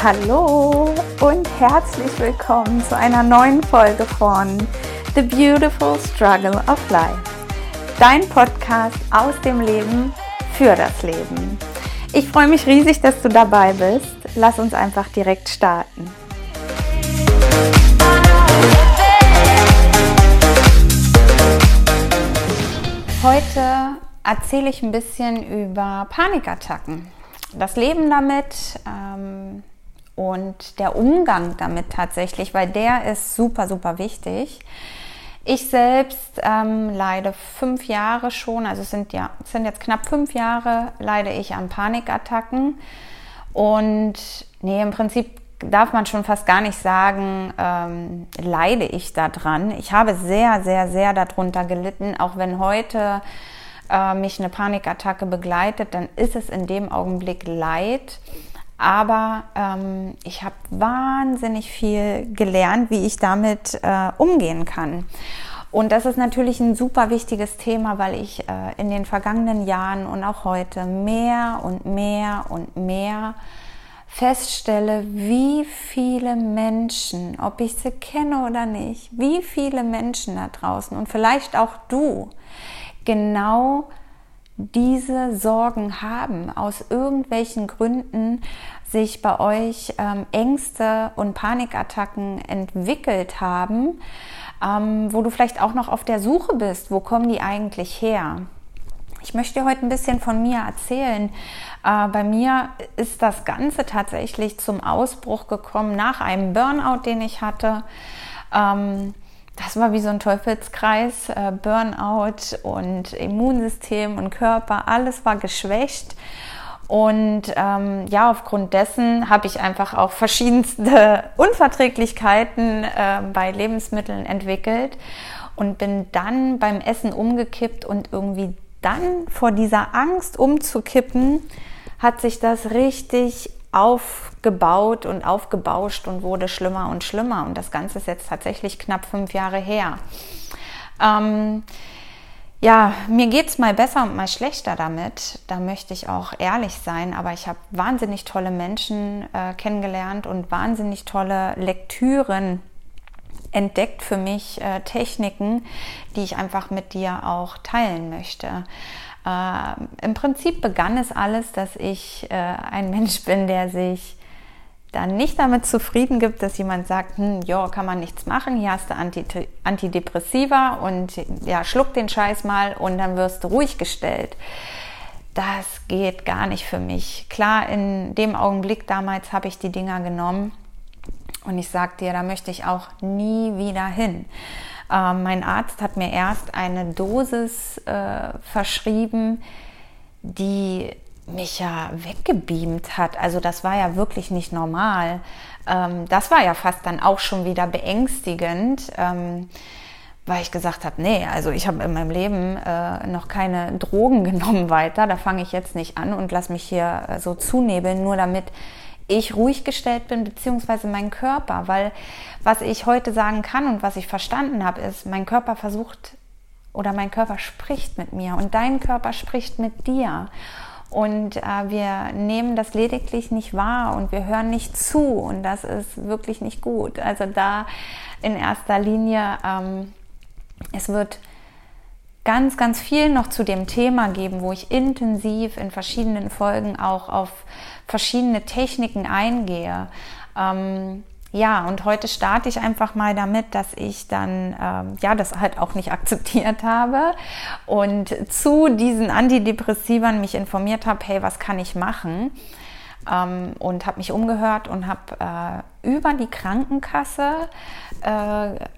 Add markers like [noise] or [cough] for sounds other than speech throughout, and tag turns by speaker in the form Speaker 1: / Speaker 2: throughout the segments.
Speaker 1: Hallo und herzlich willkommen zu einer neuen Folge von The Beautiful Struggle of Life. Dein Podcast aus dem Leben für das Leben. Ich freue mich riesig, dass du dabei bist. Lass uns einfach direkt starten. Heute erzähle ich ein bisschen über Panikattacken. Das Leben damit, ähm, und der Umgang damit tatsächlich, weil der ist super, super wichtig. Ich selbst ähm, leide fünf Jahre schon, also es sind ja es sind jetzt knapp fünf Jahre, leide ich an Panikattacken. Und nee, im Prinzip darf man schon fast gar nicht sagen, ähm, leide ich daran. Ich habe sehr, sehr, sehr darunter gelitten, auch wenn heute äh, mich eine Panikattacke begleitet, dann ist es in dem Augenblick Leid. Aber ähm, ich habe wahnsinnig viel gelernt, wie ich damit äh, umgehen kann. Und das ist natürlich ein super wichtiges Thema, weil ich äh, in den vergangenen Jahren und auch heute mehr und mehr und mehr feststelle, wie viele Menschen, ob ich sie kenne oder nicht, wie viele Menschen da draußen und vielleicht auch du genau diese Sorgen haben, aus irgendwelchen Gründen sich bei euch ähm, Ängste und Panikattacken entwickelt haben, ähm, wo du vielleicht auch noch auf der Suche bist, wo kommen die eigentlich her? Ich möchte dir heute ein bisschen von mir erzählen. Äh, bei mir ist das Ganze tatsächlich zum Ausbruch gekommen nach einem Burnout, den ich hatte. Das war wie so ein Teufelskreis, äh, Burnout und Immunsystem und Körper, alles war geschwächt. Und ähm, ja, aufgrund dessen habe ich einfach auch verschiedenste [laughs] Unverträglichkeiten äh, bei Lebensmitteln entwickelt und bin dann beim Essen umgekippt und irgendwie dann vor dieser Angst umzukippen, hat sich das richtig aufgebaut und aufgebauscht und wurde schlimmer und schlimmer. Und das Ganze ist jetzt tatsächlich knapp fünf Jahre her. Ähm, ja, mir geht es mal besser und mal schlechter damit. Da möchte ich auch ehrlich sein. Aber ich habe wahnsinnig tolle Menschen äh, kennengelernt und wahnsinnig tolle Lektüren entdeckt für mich, äh, Techniken, die ich einfach mit dir auch teilen möchte. Äh, Im Prinzip begann es alles, dass ich äh, ein Mensch [laughs] bin, der sich dann nicht damit zufrieden gibt, dass jemand sagt, hm, ja, kann man nichts machen, hier hast du Antidepressiva und ja, schluck den Scheiß mal und dann wirst du ruhig gestellt. Das geht gar nicht für mich. Klar, in dem Augenblick damals habe ich die Dinger genommen und ich sage dir, da möchte ich auch nie wieder hin. Äh, mein Arzt hat mir erst eine Dosis äh, verschrieben, die mich ja weggebeamt hat. Also das war ja wirklich nicht normal. Ähm, das war ja fast dann auch schon wieder beängstigend, ähm, weil ich gesagt habe, nee, also ich habe in meinem Leben äh, noch keine Drogen [laughs] genommen weiter. Da fange ich jetzt nicht an und lass mich hier äh, so zunebeln, nur damit ich ruhig gestellt bin, beziehungsweise mein Körper. Weil was ich heute sagen kann und was ich verstanden habe, ist, mein Körper versucht oder mein Körper spricht mit mir und dein Körper spricht mit dir. Und äh, wir nehmen das lediglich nicht wahr und wir hören nicht zu und das ist wirklich nicht gut. Also da in erster Linie, ähm, es wird ganz, ganz viel noch zu dem Thema geben, wo ich intensiv in verschiedenen Folgen auch auf verschiedene Techniken eingehe. Ähm, ja, und heute starte ich einfach mal damit, dass ich dann ähm, ja das halt auch nicht [laughs] akzeptiert habe und zu diesen Antidepressivern mich informiert habe, hey, was kann ich machen? Ähm, und habe mich umgehört und habe äh, über die Krankenkasse äh,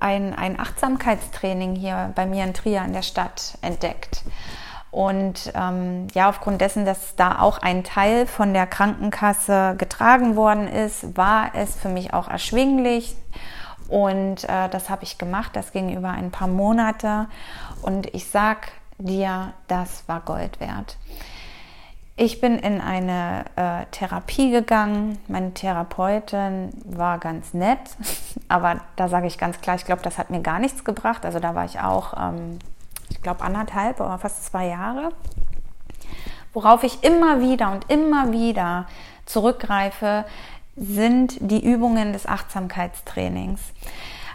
Speaker 1: ein, ein Achtsamkeitstraining hier bei mir in Trier in der Stadt entdeckt. Und ähm, ja, aufgrund dessen, dass da auch ein Teil von der Krankenkasse getragen worden ist, war es für mich auch erschwinglich. Und äh, das habe ich gemacht. Das ging über ein paar Monate. Und ich sag dir, das war Gold wert. Ich bin in eine äh, Therapie gegangen. Meine Therapeutin war ganz nett, [laughs] aber da sage ich ganz klar, ich glaube, das hat mir gar nichts gebracht. Also da war ich auch ähm, ich glaube, anderthalb oder fast zwei Jahre, worauf ich immer wieder und immer wieder zurückgreife, sind die Übungen des Achtsamkeitstrainings.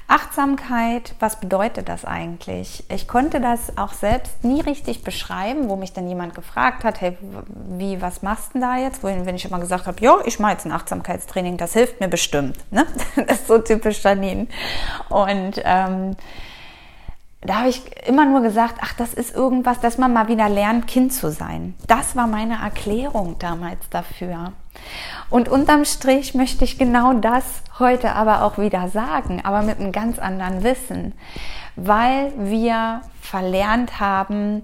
Speaker 1: Achtsamkeit, was bedeutet das eigentlich? Ich konnte das auch selbst nie richtig beschreiben, wo mich dann jemand gefragt hat, hey, wie, was machst du denn da jetzt? Wohin, wenn ich immer gesagt habe, ja, ich mache jetzt ein Achtsamkeitstraining, das hilft mir bestimmt. Ne? [laughs] Das ist so typisch Janine. Und ähm, da habe ich immer nur gesagt, ach, das ist irgendwas, dass man mal wieder lernt, Kind zu sein. Das war meine Erklärung damals dafür. Und unterm Strich möchte ich genau das heute aber auch wieder sagen, aber mit einem ganz anderen Wissen, weil wir verlernt haben,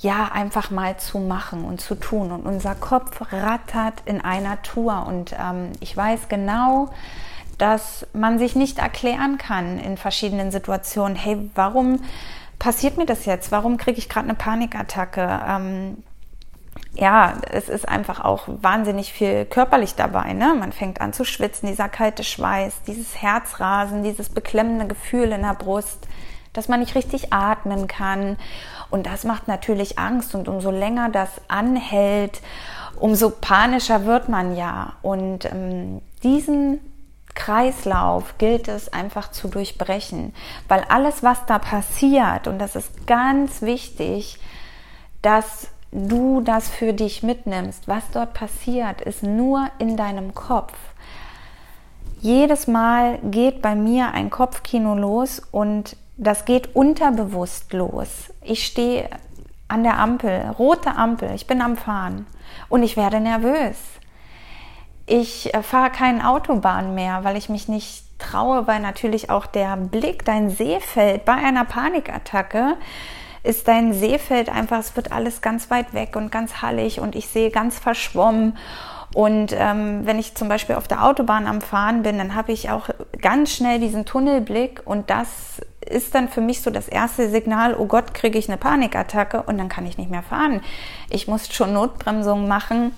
Speaker 1: ja, einfach mal zu machen und zu tun. Und unser Kopf rattert in einer Tour. Und ähm, ich weiß genau, dass man sich nicht erklären kann in verschiedenen Situationen, hey, warum passiert mir das jetzt? Warum kriege ich gerade eine Panikattacke? Ähm, ja, es ist einfach auch wahnsinnig viel körperlich dabei. Ne? Man fängt an zu schwitzen, dieser kalte Schweiß, dieses Herzrasen, dieses beklemmende Gefühl in der Brust, dass man nicht richtig atmen kann. Und das macht natürlich Angst. Und umso länger das anhält, umso panischer wird man ja. Und ähm, diesen Kreislauf gilt es einfach zu durchbrechen, weil alles, was da passiert, und das ist ganz wichtig, dass du das für dich mitnimmst, was dort passiert, ist nur in deinem Kopf. Jedes Mal geht bei mir ein Kopfkino los und das geht unterbewusst los. Ich stehe an der Ampel, rote Ampel, ich bin am Fahren und ich werde nervös ich äh, fahre kein Autobahn mehr, weil ich mich nicht traue, weil natürlich auch der Blick, dein Sehfeld bei einer Panikattacke ist dein Sehfeld einfach, es wird alles ganz weit weg und ganz hallig und ich sehe ganz verschwommen. Und ähm, wenn ich zum Beispiel auf der Autobahn am Fahren bin, dann habe ich auch ganz schnell diesen Tunnelblick und das ist dann für mich so das erste Signal, oh Gott, kriege ich eine Panikattacke und dann kann ich nicht mehr fahren. Ich muss schon Notbremsung machen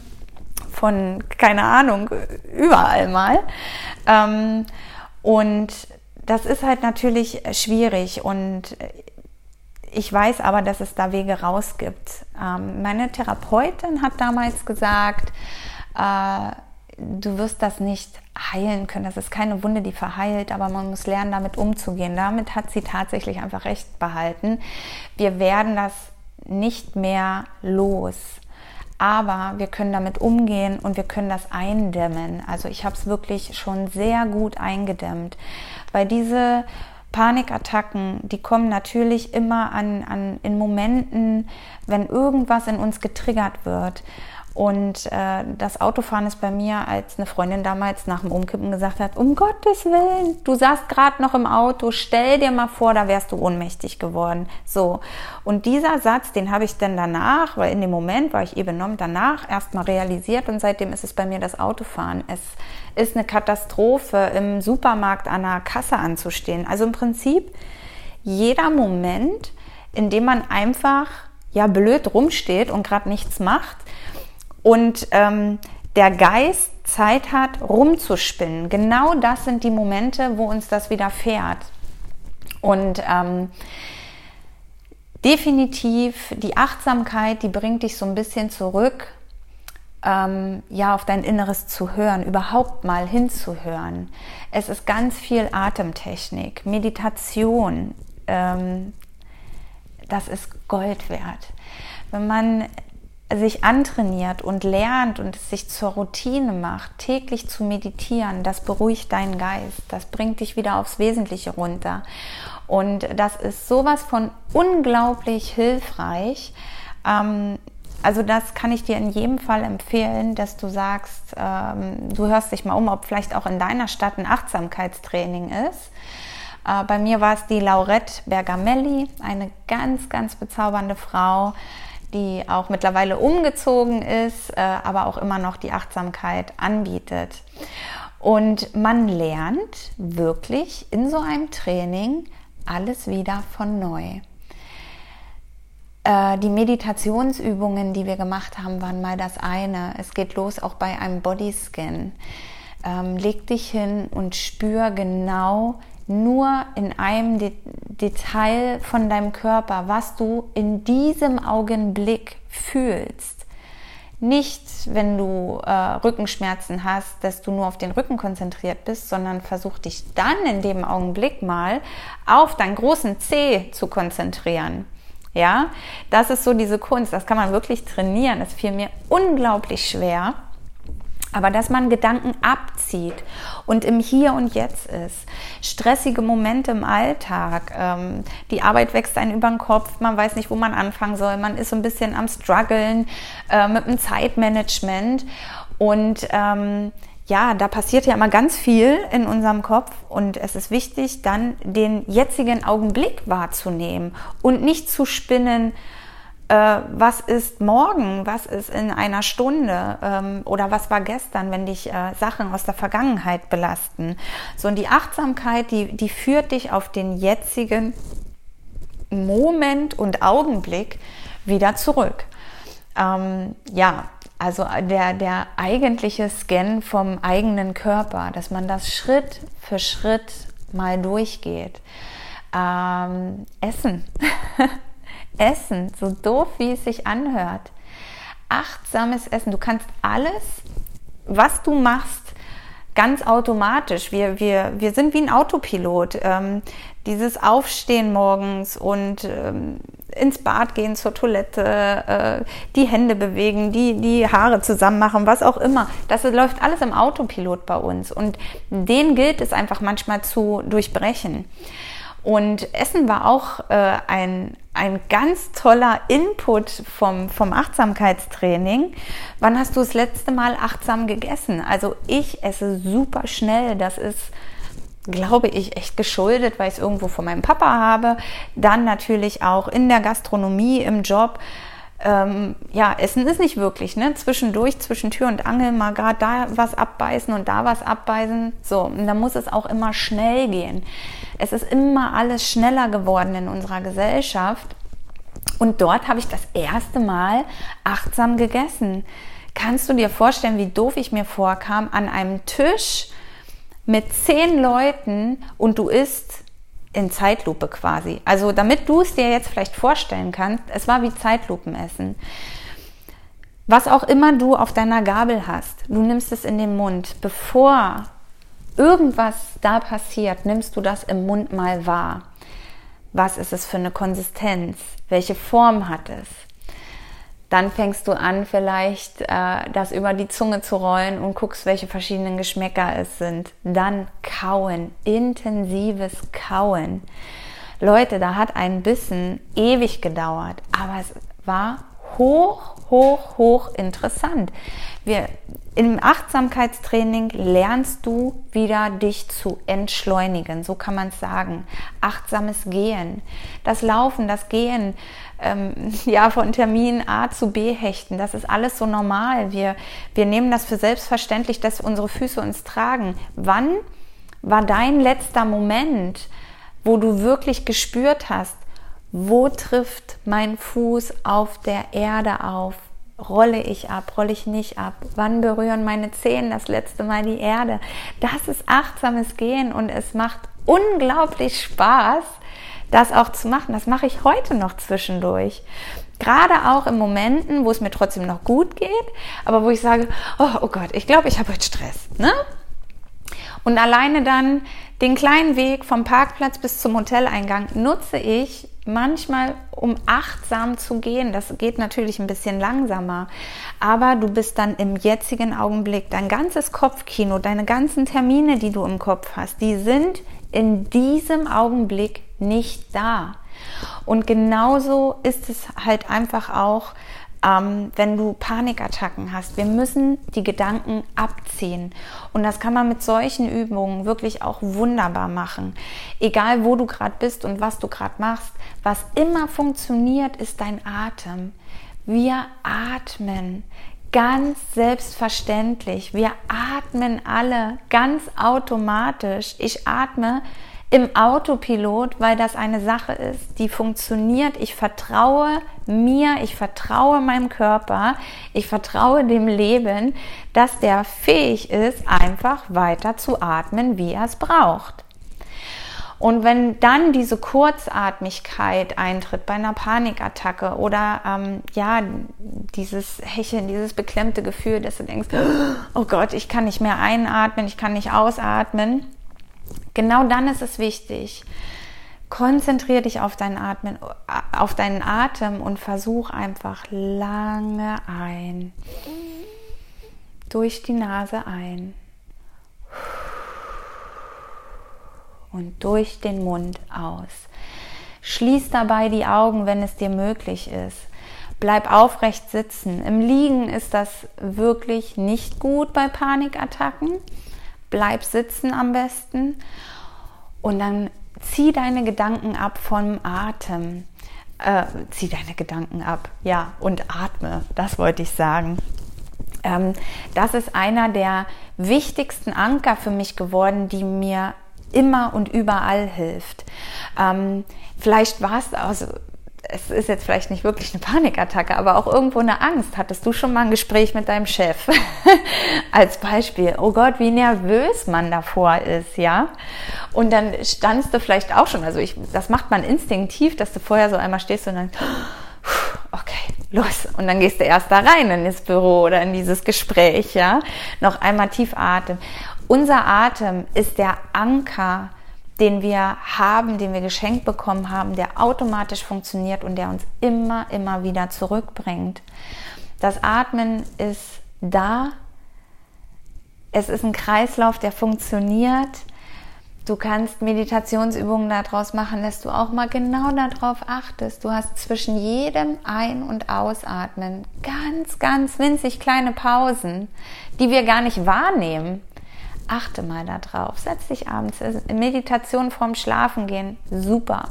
Speaker 1: von, keine Ahnung, überall mal. Ähm, und das ist halt natürlich schwierig und ich weiß aber, dass es da Wege raus gibt. Ähm, meine Therapeutin hat damals gesagt, äh, du wirst das nicht heilen können. Das ist keine Wunde, die verheilt, aber man muss lernen, damit umzugehen. Damit hat sie tatsächlich einfach recht behalten. Wir werden das nicht mehr los aber wir können damit umgehen und wir können das eindämmen. Also ich habe es wirklich schon sehr gut eingedämmt, weil diese Panikattacken, die kommen natürlich immer an, an in Momenten, wenn irgendwas in uns getriggert wird. Und äh, das Autofahren ist bei mir, als eine Freundin damals nach dem Umkippen gesagt hat, um Gottes Willen, du saßt gerade noch im Auto, stell dir mal vor, da wärst du ohnmächtig geworden. So. Und dieser Satz, den habe ich dann danach, weil in dem Moment war ich eben benommen, danach erstmal realisiert und seitdem ist es bei mir das Autofahren. Es ist eine Katastrophe, im Supermarkt an der Kasse anzustehen. Also im Prinzip jeder Moment, in dem man einfach ja blöd rumsteht und gerade nichts macht, und ähm, der Geist Zeit hat, rumzuspinnen. Genau das sind die Momente, wo uns das widerfährt. Und ähm, definitiv die Achtsamkeit, die bringt dich so ein bisschen zurück, ähm, ja, auf dein Inneres zu hören, überhaupt mal hinzuhören. Es ist ganz viel Atemtechnik, Meditation. Ähm, das ist Gold wert. Wenn man sich antrainiert und lernt und es sich zur Routine macht, täglich zu meditieren, das beruhigt deinen Geist, das bringt dich wieder aufs Wesentliche runter. Und das ist sowas von unglaublich hilfreich. Ähm, also das kann ich dir in jedem Fall empfehlen, dass du sagst, ähm, du hörst dich mal um, ob vielleicht auch in deiner Stadt ein Achtsamkeitstraining ist. Äh, bei mir war es die Laurette Bergamelli, eine ganz, ganz bezaubernde Frau, die auch mittlerweile umgezogen ist, äh, aber auch immer noch die Achtsamkeit anbietet. Und man lernt wirklich in so einem Training alles wieder von neu. Äh, die Meditationsübungen, die wir gemacht haben, waren mal das eine. Es geht los auch bei einem Bodyscan. Ähm, leg dich hin und spür genau nur in einem De Detail von deinem Körper, was du in diesem Augenblick fühlst. nicht, wenn du äh, Rückenschmerzen hast, dass du nur auf den Rücken konzentriert bist, sondern versuch dich dann in dem Augenblick mal auf deinen großen Zeh zu konzentrieren. Ja, das ist so diese Kunst. Das kann man wirklich trainieren. Das fiel mir unglaublich schwer. Aber dass man Gedanken abzieht und im Hier und Jetzt ist. Stressige Momente im Alltag. Ähm, die Arbeit wächst einen über den Kopf. Man weiß nicht, wo man anfangen soll. Man ist so ein bisschen am struggeln äh, mit dem Zeitmanagement. Und ähm, ja, da passiert ja immer ganz viel in unserem Kopf und es ist wichtig, dann den jetzigen Augenblick wahrzunehmen und nicht zu spinnen, äh, was ist morgen, was ist in einer Stunde ähm, oder was war gestern, wenn dich äh, Sachen aus der Vergangenheit belasten. So, und die Achtsamkeit, die, die führt dich auf den jetzigen Moment und Augenblick wieder zurück. Ähm, ja, also der, der eigentliche Scan vom eigenen Körper, dass man das Schritt für Schritt mal durchgeht. Ähm, Essen. [laughs] Essen, so doof wie es sich anhört. Achtsames Essen. Du kannst alles, was du machst, ganz automatisch. Wir, wir, wir sind wie ein Autopilot. Ähm, dieses Aufstehen morgens und ähm, ins Bad gehen, zur Toilette, äh, die Hände bewegen, die, die Haare zusammen machen, was auch immer. Das läuft alles im Autopilot bei uns. Und den gilt es einfach manchmal zu durchbrechen. Und Essen war auch äh, ein, ein ganz toller Input vom, vom Achtsamkeitstraining. Wann hast du das letzte Mal achtsam gegessen? Also ich esse super schnell. Das ist, glaube ich, echt geschuldet, weil ich es irgendwo von meinem Papa habe. Dann natürlich auch in der Gastronomie, im Job ähm, ja, Essen ist nicht wirklich, ne? Zwischendurch, zwischen Tür und Angel mal gerade da was abbeißen und da was abbeißen. So, und da muss es auch immer schnell gehen. Es ist immer alles schneller geworden in unserer Gesellschaft. Und dort habe ich das erste Mal achtsam gegessen. Kannst du dir vorstellen, wie doof ich mir vorkam an einem Tisch mit zehn Leuten und du isst in Zeitlupe quasi. Also damit du es dir jetzt vielleicht vorstellen kannst, es war wie Zeitlupenessen. Was auch immer du auf deiner Gabel hast, du nimmst es in den Mund. Bevor irgendwas da passiert, nimmst du das im Mund mal wahr. Was ist es für eine Konsistenz? Welche Form hat es? Dann fängst du an, vielleicht äh, das über die Zunge zu rollen und guckst, welche verschiedenen Geschmäcker es sind. Dann kauen, intensives Kauen. Leute, da hat ein Bissen ewig gedauert, aber es war hoch, hoch, hoch interessant. Wir, Im Achtsamkeitstraining lernst du wieder dich zu entschleunigen, so kann man es sagen. Achtsames Gehen, das Laufen, das Gehen, ähm, [laughs] ja, von Termin A zu B hechten. Das ist alles so normal. Wir, wir nehmen das für selbstverständlich, dass unsere Füße uns tragen. Wann war dein letzter Moment, wo du wirklich gespürt hast, wo trifft mein Fuß auf der Erde auf? Rolle ich ab, rolle ich nicht ab? Wann berühren meine Zehen das letzte Mal die Erde? Das ist achtsames Gehen und es macht unglaublich Spaß, das auch zu machen. Das mache ich heute noch zwischendurch. Gerade auch in Momenten, wo es mir trotzdem noch gut geht, aber wo ich sage, oh, oh Gott, ich glaube, ich habe heute Stress. Ne? Und alleine dann den kleinen Weg vom Parkplatz bis zum Hoteleingang nutze ich manchmal, um achtsam zu gehen. Das geht natürlich ein bisschen langsamer, aber du bist dann im jetzigen Augenblick. Dein ganzes Kopfkino, deine ganzen Termine, die du im Kopf hast, die sind in diesem Augenblick nicht da. Und genauso ist es halt einfach auch, ähm, wenn du Panikattacken hast. Wir müssen die Gedanken abziehen. Und das kann man mit solchen Übungen wirklich auch wunderbar machen. Egal, wo du gerade bist und was du gerade machst, was immer funktioniert, ist dein Atem. Wir atmen ganz selbstverständlich. Wir atmen alle ganz automatisch. Ich atme im Autopilot, weil das eine Sache ist, die funktioniert. Ich vertraue mir, ich vertraue meinem Körper, ich vertraue dem Leben, dass der fähig ist, einfach weiter zu atmen, wie er es braucht. Und wenn dann diese Kurzatmigkeit eintritt bei einer Panikattacke oder ähm, ja, dieses Hecheln, dieses beklemmte Gefühl, dass du denkst, oh Gott, ich kann nicht mehr einatmen, ich kann nicht ausatmen, genau dann ist es wichtig. Konzentriere dich auf deinen, Atmen, auf deinen Atem und versuch einfach lange ein. Durch die Nase ein und durch den Mund aus. Schließ dabei die Augen, wenn es dir möglich ist. Bleib aufrecht sitzen. Im Liegen ist das wirklich nicht gut bei Panikattacken. Bleib sitzen am besten und dann zieh deine Gedanken ab vom Atem. Äh, zieh deine Gedanken ab, ja, und atme, das wollte ich sagen. Ähm, das ist einer der wichtigsten Anker für mich geworden, die mir immer und überall hilft. Ähm, vielleicht war es, also es ist jetzt vielleicht nicht wirklich eine Panikattacke, aber auch irgendwo eine Angst. Hattest du schon mal ein Gespräch mit deinem Chef? [laughs] Als Beispiel. Oh Gott, wie nervös man davor ist, ja? Und dann standst du vielleicht auch schon, also ich, das macht man instinktiv, dass du vorher so einmal stehst und dann, [gasps] okay, los. Und dann gehst du erst da rein in das Büro oder in dieses Gespräch, ja? Noch einmal tief atmen. Unser Atem ist der Anker, den wir haben, den wir geschenkt bekommen haben, der automatisch funktioniert und der uns immer, immer wieder zurückbringt. Das Atmen ist da. Es ist ein Kreislauf, der funktioniert. Du kannst Meditationsübungen daraus machen, dass du auch mal genau darauf achtest. Du hast zwischen jedem Ein- und Ausatmen ganz, ganz winzig kleine Pausen, die wir gar nicht wahrnehmen. Achte mal darauf. Setz dich abends. Meditation vorm Schlafengehen. Super.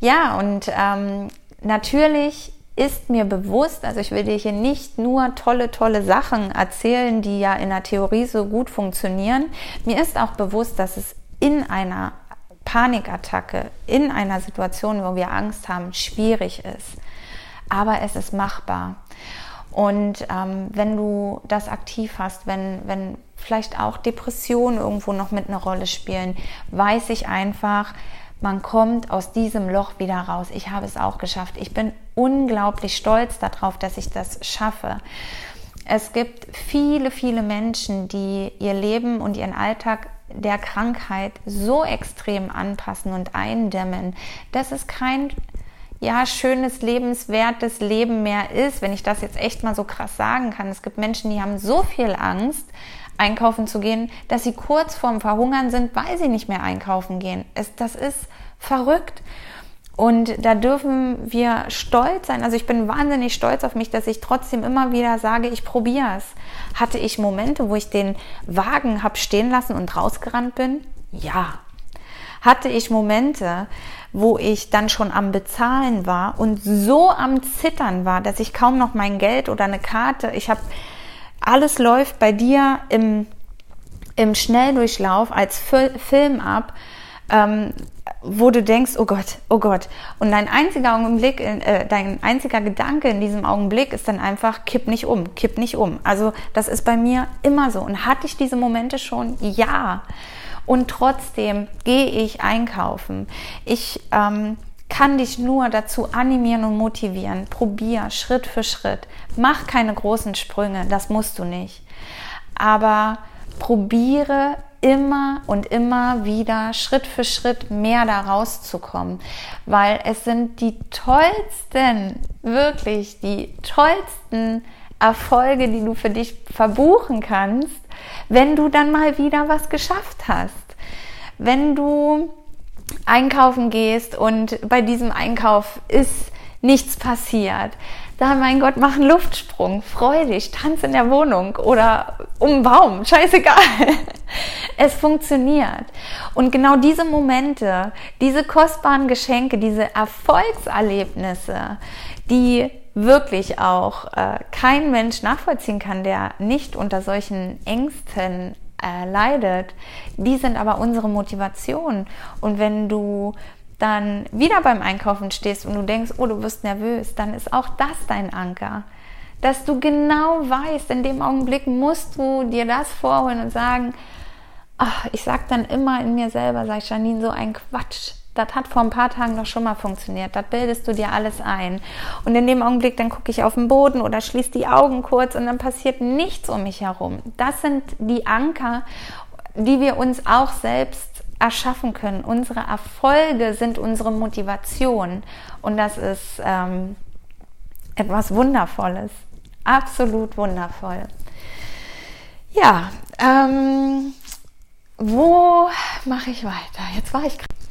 Speaker 1: Ja, und ähm, natürlich ist mir bewusst, also ich will dir hier nicht nur tolle, tolle Sachen erzählen, die ja in der Theorie so gut funktionieren. Mir ist auch bewusst, dass es in einer Panikattacke, in einer Situation, wo wir Angst haben, schwierig ist. Aber es ist machbar. Und ähm, wenn du das aktiv hast, wenn, wenn vielleicht auch Depressionen irgendwo noch mit einer Rolle spielen, weiß ich einfach, man kommt aus diesem Loch wieder raus. Ich habe es auch geschafft. Ich bin unglaublich stolz darauf, dass ich das schaffe. Es gibt viele, viele Menschen, die ihr Leben und ihren Alltag der Krankheit so extrem anpassen und eindämmen, dass es kein ja, schönes, lebenswertes Leben mehr ist, wenn ich das jetzt echt mal so krass sagen kann. Es gibt Menschen, die haben so viel Angst, einkaufen zu gehen, dass sie kurz vorm Verhungern sind, weil sie nicht mehr einkaufen gehen. Es, das ist verrückt. Und da dürfen wir stolz sein. Also ich bin wahnsinnig stolz auf mich, dass ich trotzdem immer wieder sage, ich probiere es. Hatte ich Momente, wo ich den Wagen hab stehen lassen und rausgerannt bin? Ja. Hatte ich Momente, wo ich dann schon am Bezahlen war und so am Zittern war, dass ich kaum noch mein Geld oder eine Karte, ich habe alles läuft bei dir im, im Schnelldurchlauf als Film ab, ähm, wo du denkst, oh Gott, oh Gott. Und dein einziger Augenblick, äh, dein einziger Gedanke in diesem Augenblick ist dann einfach, kipp nicht um, kipp nicht um. Also das ist bei mir immer so. Und hatte ich diese Momente schon? Ja. Und trotzdem gehe ich einkaufen. Ich ähm, kann dich nur dazu animieren und motivieren. Probier Schritt für Schritt. Mach keine großen Sprünge, das musst du nicht. Aber probiere immer und immer wieder Schritt für Schritt mehr da rauszukommen, weil es sind die tollsten, wirklich die tollsten Erfolge, die du für dich verbuchen kannst, wenn du dann mal wieder was geschafft hast. Wenn du einkaufen gehst und bei diesem Einkauf ist nichts passiert. Da, mein Gott, mach einen Luftsprung, freu dich, tanz in der Wohnung oder um einen Baum, scheißegal. [laughs] Es funktioniert. Und genau diese Momente, diese kostbaren Geschenke, diese Erfolgserlebnisse, die wirklich auch äh, kein Mensch nachvollziehen kann, der nicht unter solchen Ängsten äh, leidet, die sind aber unsere Motivation. Und wenn du dann wieder beim Einkaufen stehst und du denkst, oh, du wirst nervös, dann ist auch das dein Anker. Dass du genau weißt, in dem Augenblick musst du dir das vorholen und sagen, ach, ich sage dann immer in mir selber, sage ich Janine, so ein Quatsch. Das hat vor ein paar Tagen doch schon mal funktioniert. Das bildest du dir alles ein. Und in dem Augenblick, dann gucke ich auf den Boden oder schließe die Augen kurz und dann passiert nichts um mich herum. Das sind die Anker, die wir uns auch selbst erschaffen können. Unsere Erfolge sind unsere Motivation. Und das ist ähm, etwas Wundervolles. Absolut wundervoll. Ja, ähm, wo mache ich weiter? Jetzt war ich gerade.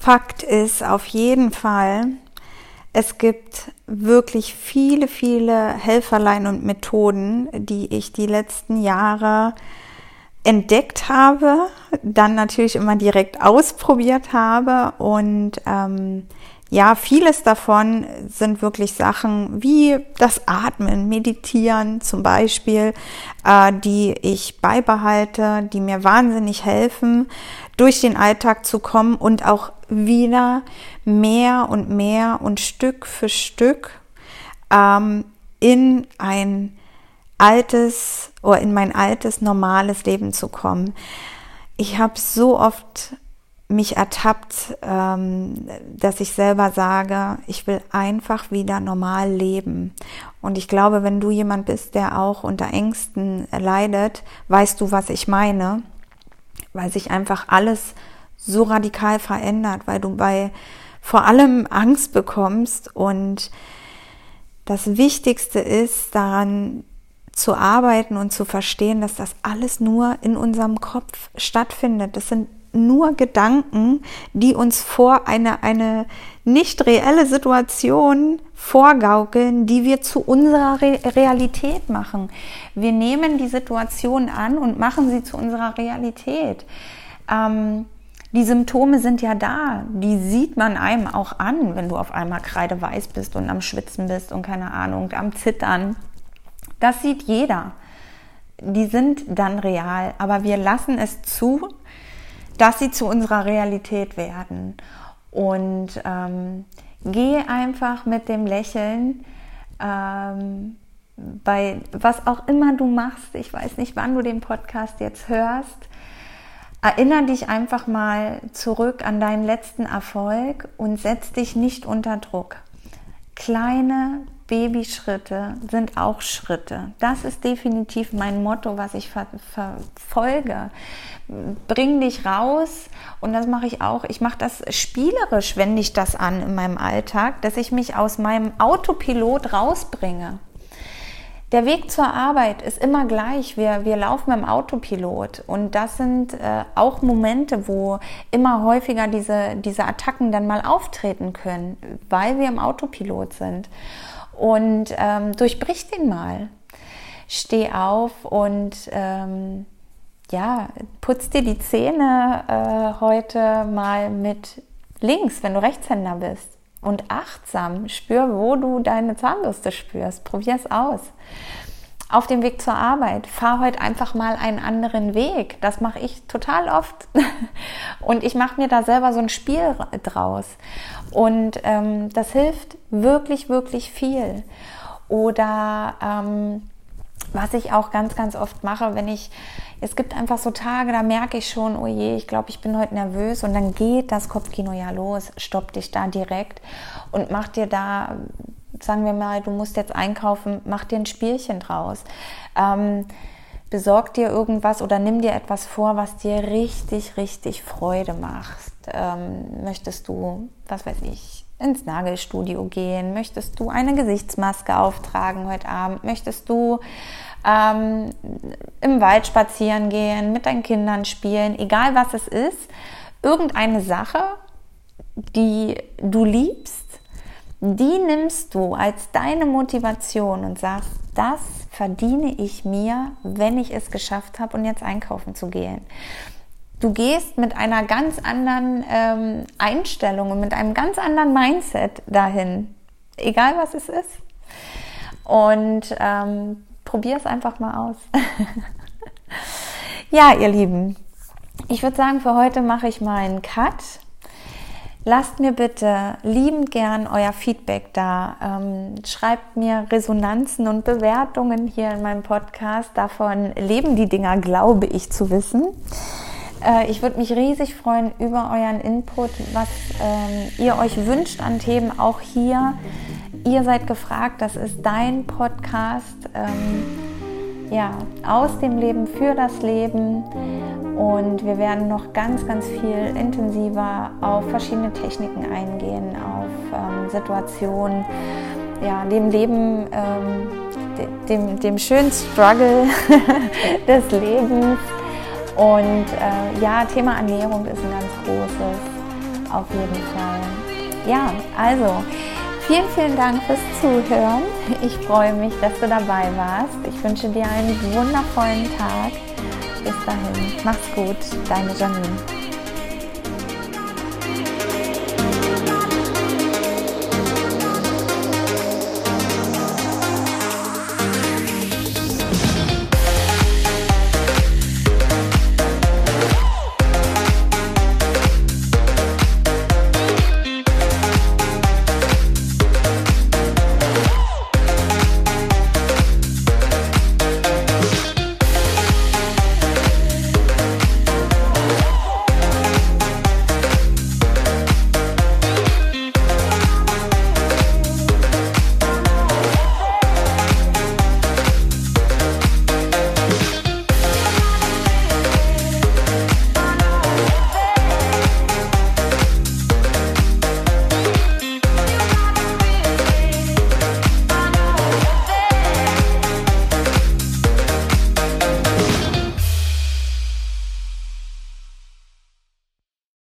Speaker 1: Fakt ist auf jeden Fall, es gibt wirklich viele, viele Helferlein und Methoden, die ich die letzten Jahre entdeckt habe, dann natürlich immer direkt ausprobiert habe und ähm, ja, vieles davon sind wirklich Sachen wie das Atmen, Meditieren zum Beispiel, äh, die ich beibehalte, die mir wahnsinnig helfen, durch den Alltag zu kommen und auch wieder mehr und mehr und Stück für Stück ähm, in ein altes oder in mein altes normales Leben zu kommen. Ich habe so oft mich ertappt, ähm, dass ich selber sage, ich will einfach wieder normal leben. Und ich glaube, wenn du jemand bist, der auch unter Ängsten leidet, weißt du, was ich meine, weil sich einfach alles so radikal verändert, weil du bei vor allem Angst bekommst und das Wichtigste ist daran zu arbeiten und zu verstehen, dass das alles nur in unserem Kopf stattfindet. Das sind nur Gedanken, die uns vor eine, eine nicht reelle Situation vorgaukeln, die wir zu unserer Re Realität machen. Wir nehmen die Situation an und machen sie zu unserer Realität. Ähm, die Symptome sind ja da, die sieht man einem auch an, wenn du auf einmal kreideweiß bist und am Schwitzen bist und keine Ahnung, am Zittern. Das sieht jeder. Die sind dann real, aber wir lassen es zu, dass sie zu unserer Realität werden. Und ähm, geh einfach mit dem Lächeln ähm, bei was auch immer du machst. Ich weiß nicht, wann du den Podcast jetzt hörst. Erinner dich einfach mal zurück an deinen letzten Erfolg und setz dich nicht unter Druck. Kleine Babyschritte sind auch Schritte. Das ist definitiv mein Motto, was ich ver verfolge. Bring dich raus und das mache ich auch. Ich mache das spielerisch, wende ich das an in meinem Alltag, dass ich mich aus meinem Autopilot rausbringe. Der Weg zur Arbeit ist immer gleich. Wir, wir laufen im Autopilot. Und das sind äh, auch Momente, wo immer häufiger diese, diese Attacken dann mal auftreten können, weil wir im Autopilot sind und ähm, durchbrich den mal. Steh auf und ähm, ja, putz dir die Zähne äh, heute mal mit links, wenn du Rechtshänder bist. Und achtsam, spür, wo du deine Zahnbürste spürst. Probier es aus auf dem Weg zur Arbeit. Fahr heute einfach mal einen anderen Weg. Das mache ich total oft. [laughs] Und ich mache mir da selber so ein Spiel draus. Und ähm, das hilft wirklich, wirklich viel. Oder ähm, was ich auch ganz, ganz oft mache, wenn ich, es gibt einfach so Tage, da merke ich schon, oh je, ich glaube, ich bin heute nervös und dann geht das Kopfkino ja los, stopp dich da direkt und mach dir da sagen wir mal, du musst jetzt einkaufen, mach dir ein Spielchen draus. Ähm, besorg dir irgendwas oder nimm dir etwas vor, was dir richtig, richtig Freude macht. Ähm, möchtest du, was weiß ich, ins Nagelstudio gehen? Möchtest du eine Gesichtsmaske auftragen heute Abend? Möchtest du ähm, im Wald spazieren gehen, mit deinen Kindern spielen? Egal was es ist, irgendeine Sache, die du liebst, die nimmst du als deine Motivation und sagst, das verdiene ich mir, wenn ich es geschafft habe und jetzt einkaufen zu gehen. Du gehst mit einer ganz anderen ähm, Einstellung und mit einem ganz anderen Mindset dahin, egal was es ist. Und ähm, probier es einfach mal aus. [laughs] ja, ihr Lieben, ich würde sagen, für heute mache ich mal einen Cut. Lasst mir bitte liebend gern euer Feedback da. Ähm, schreibt mir Resonanzen und Bewertungen hier in meinem Podcast. Davon leben die Dinger, glaube ich, zu wissen. Äh, ich würde mich riesig freuen über euren Input, was ähm, ihr euch wünscht an Themen, auch hier. Ihr seid gefragt, das ist dein Podcast. Ähm, ja, aus dem Leben für das Leben. Und wir werden noch ganz, ganz viel intensiver auf verschiedene Techniken eingehen, auf ähm, Situationen, ja, dem Leben, ähm, dem, dem schönen Struggle [laughs] des Lebens. Und äh, ja, Thema Ernährung ist ein ganz großes, auf jeden Fall. Ja, also vielen, vielen Dank fürs Zuhören. Ich freue mich, dass du dabei warst. Ich wünsche dir einen wundervollen Tag. Bis dahin, mach's gut, deine Janine.